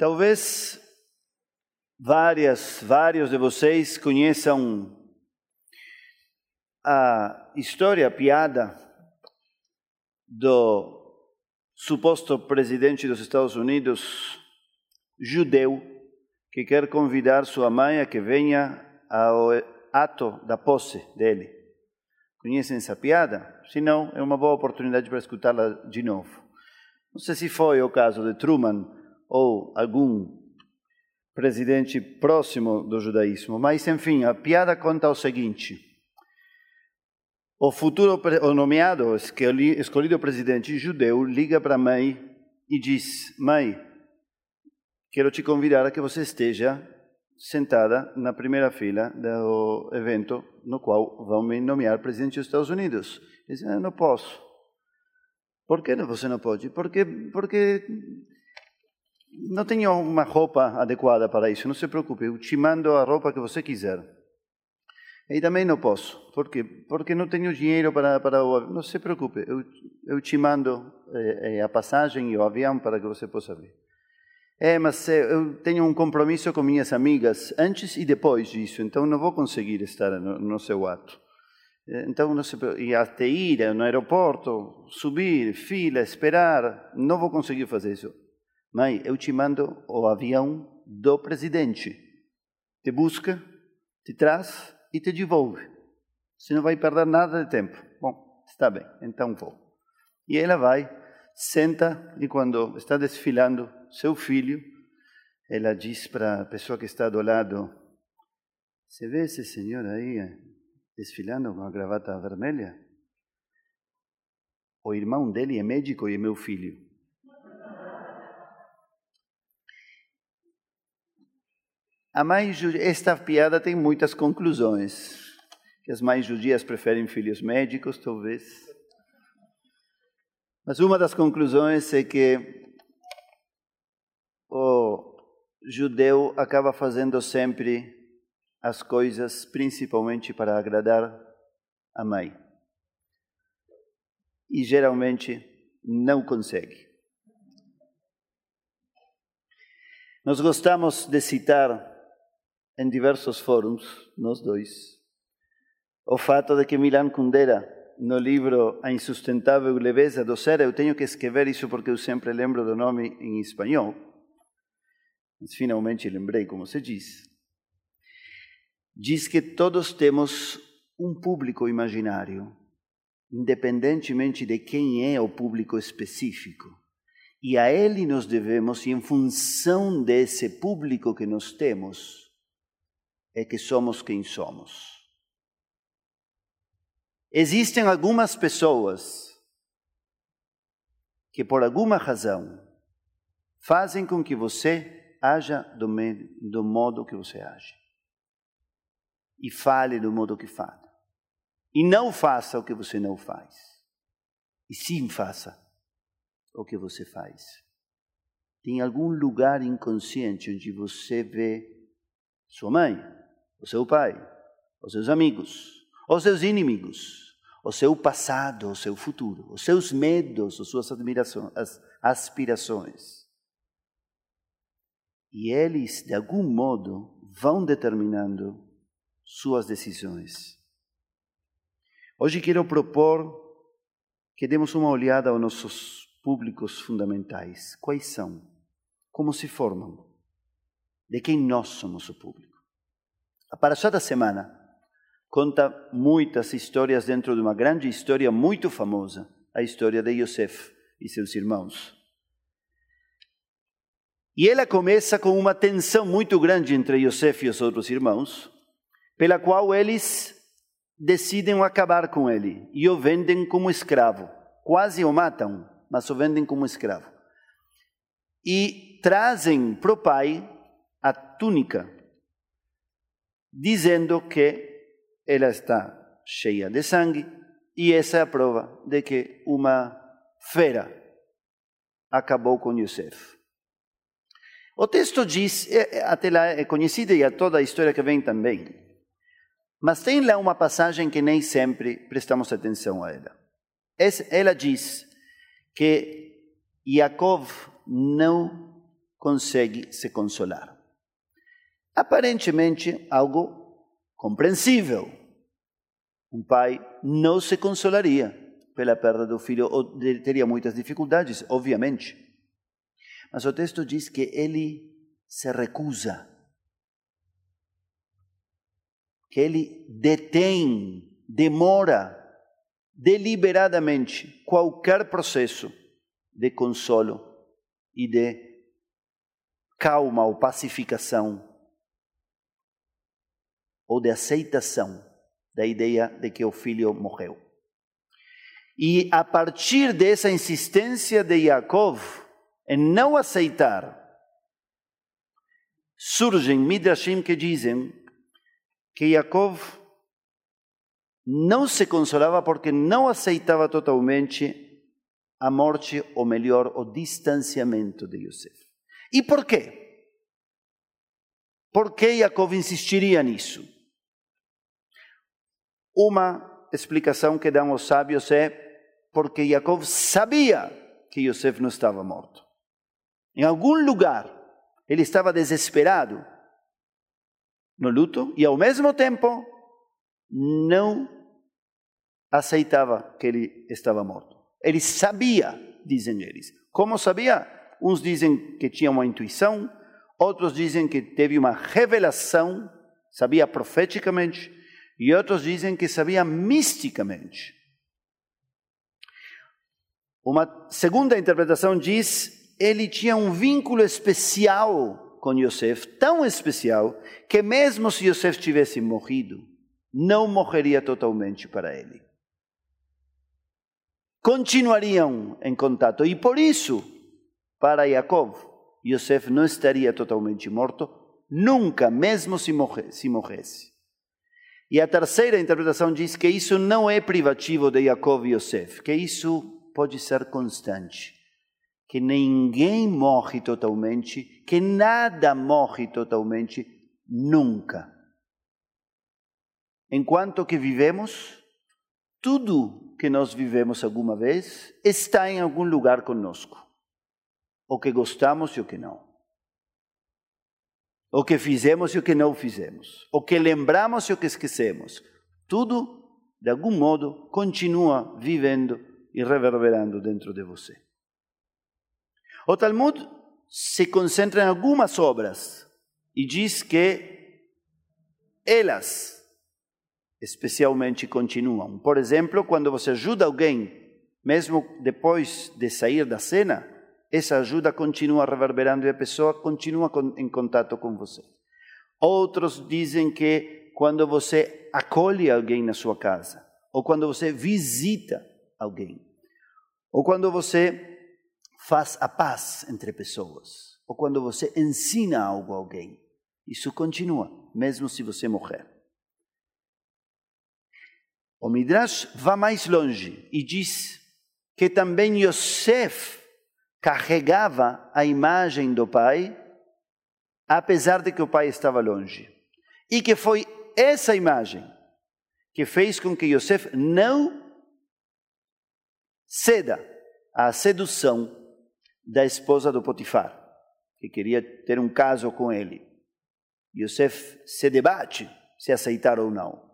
Talvez várias, vários de vocês conheçam a história, a piada do suposto presidente dos Estados Unidos judeu que quer convidar sua mãe a que venha ao ato da posse dele. Conhecem essa piada? Se não, é uma boa oportunidade para escutá-la de novo. Não sei se foi o caso de Truman ou algum presidente próximo do judaísmo, mas enfim, a piada conta o seguinte: o futuro, o nomeado, escolhido presidente judeu, liga para a mãe e diz: Mãe, quero te convidar a que você esteja sentada na primeira fila do evento no qual vão me nomear presidente dos Estados Unidos. Ele diz: ah, Não posso. Por que você não pode? Porque, porque não tenho uma roupa adequada para isso. Não se preocupe, eu te mando a roupa que você quiser. E também não posso. Por quê? Porque não tenho dinheiro para, para o avião. Não se preocupe, eu, eu te mando eh, a passagem e o avião para que você possa vir. É, mas eu tenho um compromisso com minhas amigas antes e depois disso, então não vou conseguir estar no, no seu ato. Então, não se, e até ir no aeroporto, subir, fila, esperar, não vou conseguir fazer isso. Mãe, eu te mando o avião do presidente. Te busca, te traz e te devolve. Você não vai perder nada de tempo. Bom, está bem, então vou. E ela vai, senta e quando está desfilando seu filho, ela diz para a pessoa que está do lado: Você vê esse senhor aí desfilando com a gravata vermelha? O irmão dele é médico e é meu filho. A mãe, esta piada tem muitas conclusões. Que as mães judias preferem filhos médicos, talvez. Mas uma das conclusões é que o judeu acaba fazendo sempre as coisas principalmente para agradar a mãe. E geralmente não consegue. Nós gostamos de citar em diversos fóruns, nós dois, o fato de que Milan Kundera, no livro A Insustentável Leveza do Ser, eu tenho que escrever isso porque eu sempre lembro do nome em espanhol, mas finalmente lembrei como se diz diz que todos temos um público imaginário, independentemente de quem é o público específico. E a ele nos devemos, e em função desse público que nós temos, é que somos quem somos. Existem algumas pessoas que, por alguma razão, fazem com que você haja do, do modo que você age e fale do modo que fala. E não faça o que você não faz. E sim faça o que você faz. Tem algum lugar inconsciente onde você vê sua mãe, o seu pai, os seus amigos, os seus inimigos, o seu passado, o seu futuro, os seus medos, as suas admirações, as aspirações. E eles, de algum modo, vão determinando suas decisões. Hoje quero propor que demos uma olhada aos nossos públicos fundamentais. Quais são? Como se formam? De quem nós somos o público? A Parashá da semana conta muitas histórias dentro de uma grande história muito famosa, a história de Yosef e seus irmãos. E ela começa com uma tensão muito grande entre Yosef e os outros irmãos, pela qual eles decidem acabar com ele e o vendem como escravo. Quase o matam, mas o vendem como escravo. E trazem para o pai a túnica, dizendo que ela está cheia de sangue e essa é a prova de que uma fera acabou com Yosef. O texto diz, até lá é conhecida e a toda a história que vem também, mas tem lá uma passagem que nem sempre prestamos atenção a ela. Ela diz que Yaakov não consegue se consolar. Aparentemente, algo compreensível. Um pai não se consolaria pela perda do filho, ou teria muitas dificuldades, obviamente. Mas o texto diz que ele se recusa, que ele detém, demora deliberadamente qualquer processo de consolo e de calma ou pacificação ou de aceitação da ideia de que o filho morreu. E a partir dessa insistência de Yaakov em não aceitar, surgem midrashim que dizem que Yaakov não se consolava porque não aceitava totalmente a morte, ou melhor, o distanciamento de Yosef. E por quê? Por que Jacob insistiria nisso? Uma explicação que dão os sábios é porque Jacob sabia que Yosef não estava morto. Em algum lugar, ele estava desesperado no luto e, ao mesmo tempo, não aceitava que ele estava morto. Ele sabia, dizem eles. Como sabia? Uns dizem que tinha uma intuição, outros dizem que teve uma revelação, sabia profeticamente, e outros dizem que sabia misticamente. Uma segunda interpretação diz: ele tinha um vínculo especial com Yosef, tão especial, que mesmo se Yosef tivesse morrido, não morreria totalmente para ele continuariam em contato. E por isso, para Jacob, Yosef não estaria totalmente morto, nunca, mesmo se, morre, se morresse. E a terceira interpretação diz que isso não é privativo de Jacob e Yosef, que isso pode ser constante. Que ninguém morre totalmente, que nada morre totalmente, nunca. Enquanto que vivemos, tudo que nós vivemos alguma vez está em algum lugar conosco. O que gostamos e o que não. O que fizemos e o que não fizemos. O que lembramos e o que esquecemos. Tudo, de algum modo, continua vivendo e reverberando dentro de você. O Talmud se concentra em algumas obras e diz que elas especialmente continuam. Por exemplo, quando você ajuda alguém, mesmo depois de sair da cena, essa ajuda continua reverberando e a pessoa continua em contato com você. Outros dizem que quando você acolhe alguém na sua casa, ou quando você visita alguém, ou quando você faz a paz entre pessoas, ou quando você ensina algo a alguém, isso continua, mesmo se você morrer. O Midrash vai mais longe e diz que também Yosef carregava a imagem do pai, apesar de que o pai estava longe. E que foi essa imagem que fez com que Yosef não ceda à sedução da esposa do Potifar, que queria ter um caso com ele. Yosef se debate se aceitar ou não.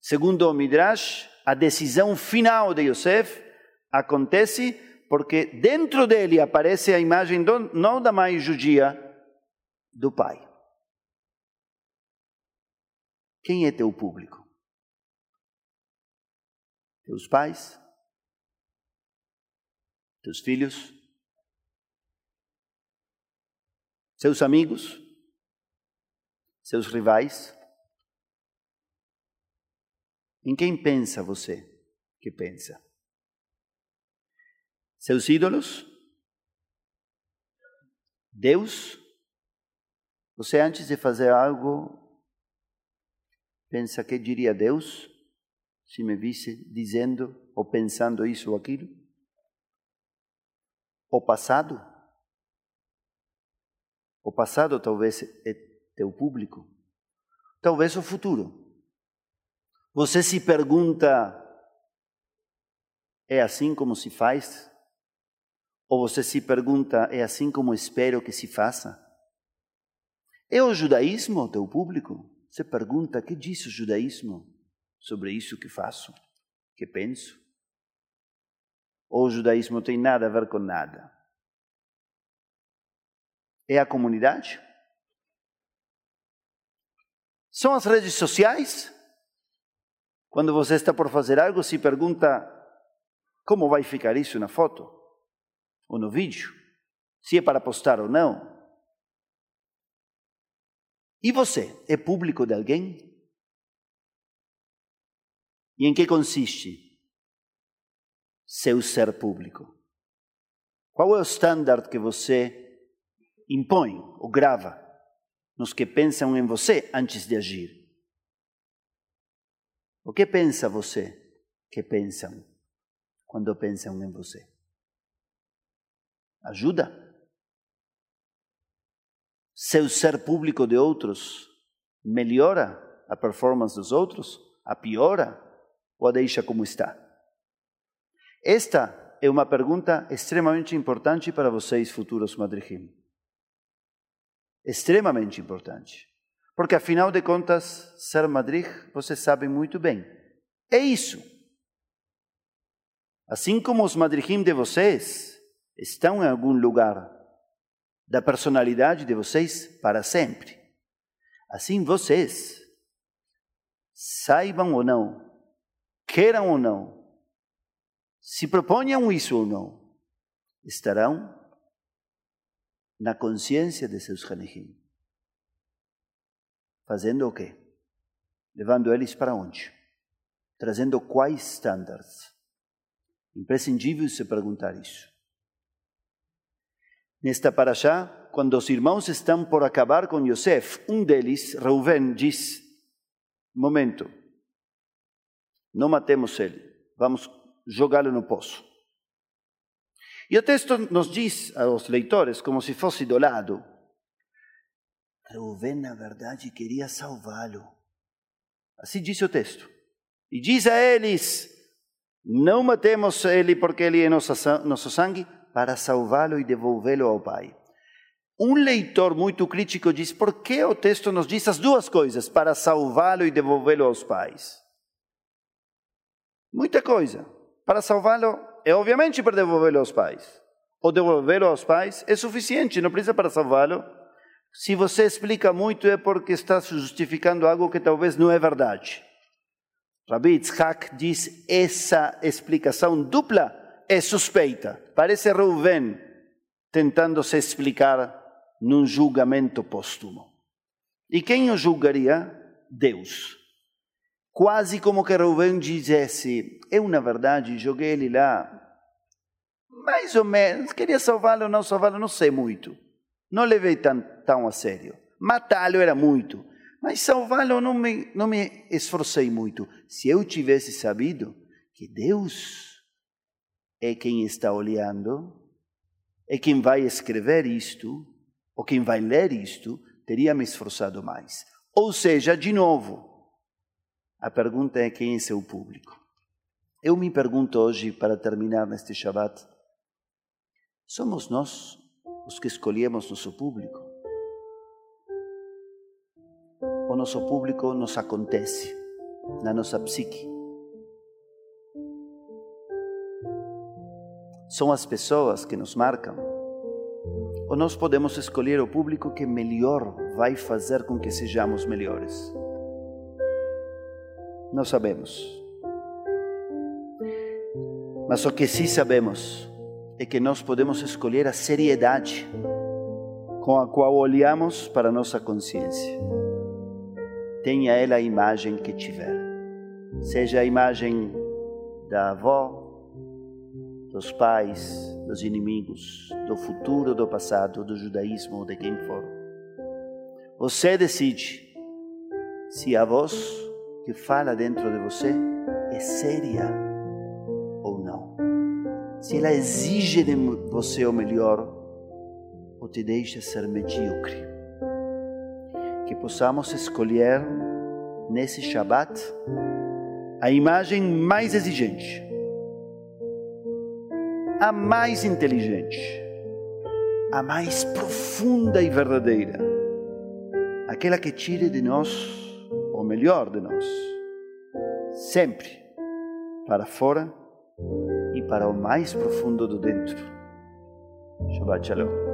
Segundo o Midrash, a decisão final de Yosef acontece porque dentro dele aparece a imagem do, não da mãe judia, do pai. Quem é teu público? Teus pais? Teus filhos? Seus amigos? Seus rivais? Em quem pensa você que pensa? Seus ídolos? Deus? Você antes de fazer algo, pensa que diria Deus se me visse dizendo ou pensando isso ou aquilo? O passado? O passado talvez é teu público. Talvez o futuro. Você se pergunta: é assim como se faz? Ou você se pergunta, é assim como espero que se faça? É o judaísmo teu público? Você pergunta, que diz o judaísmo sobre isso que faço, que penso? Ou o judaísmo tem nada a ver com nada? É a comunidade? São as redes sociais? Quando você está por fazer algo, se pergunta como vai ficar isso na foto ou no vídeo, se é para postar ou não. E você é público de alguém? E em que consiste seu ser público? Qual é o standard que você impõe ou grava nos que pensam em você antes de agir? O que pensa você que pensam quando pensam em você? Ajuda? Seu ser público de outros melhora a performance dos outros? A piora? Ou a deixa como está? Esta é uma pergunta extremamente importante para vocês, futuros Madrigim. Extremamente importante. Porque, afinal de contas, ser Madrid, vocês sabem muito bem, é isso. Assim como os Madrigim de vocês estão em algum lugar da personalidade de vocês para sempre. Assim vocês, saibam ou não, queiram ou não, se proponham isso ou não, estarão na consciência de seus Hanehim. Fazendo o quê? Levando eles para onde? Trazendo quais estándares? Imprescindível se perguntar isso. Nesta paraxá, quando os irmãos estão por acabar com Yosef, um deles, Reuven, diz: Momento, não matemos ele, vamos jogá-lo no poço. E o texto nos diz aos leitores, como se fosse do lado, Reuven, na verdade, queria salvá-lo. Assim diz o texto. E diz a eles: Não matemos ele porque ele é nosso, sangue, para salvá-lo e devolvê-lo ao Pai. Um leitor muito crítico diz: por que o texto nos diz as duas coisas, para salvá-lo e devolvê-lo aos pais? Muita coisa. Para salvá-lo é obviamente para devolvê-lo aos pais. Ou devolvê-lo aos pais é suficiente, não precisa para salvá-lo. Se você explica muito é porque está justificando algo que talvez não é verdade. Rabbi Yitzhak diz essa explicação dupla é suspeita. Parece Reuven tentando se explicar num julgamento póstumo. E quem o julgaria? Deus. Quase como que Reuven dissesse: Eu, na verdade, joguei ele lá, mais ou menos, queria salvá-lo ou não salvá-lo, não sei muito. Não levei tão, tão a sério. Matá-lo era muito, mas salvá-lo não me, não me esforcei muito. Se eu tivesse sabido que Deus é quem está olhando, é quem vai escrever isto, ou quem vai ler isto, teria me esforçado mais. Ou seja, de novo, a pergunta é quem é seu público. Eu me pergunto hoje, para terminar neste Shabbat, somos nós os que escolhemos nosso público? O nosso público nos acontece na nossa psique. São as pessoas que nos marcam. Ou nós podemos escolher o público que melhor vai fazer com que sejamos melhores? Não sabemos. Mas o que sim sabemos é que nós podemos escolher a seriedade com a qual olhamos para nossa consciência. Tenha ela a imagem que tiver, seja a imagem da avó, dos pais, dos inimigos, do futuro, do passado, do judaísmo, de quem for. Você decide se a voz que fala dentro de você é séria se ela exige de você o melhor ou te deixa ser medíocre. Que possamos escolher nesse Shabat a imagem mais exigente. A mais inteligente, a mais profunda e verdadeira, aquela que tire de nós o melhor de nós, sempre para fora e para o mais profundo do dentro. Shabbat Shalom.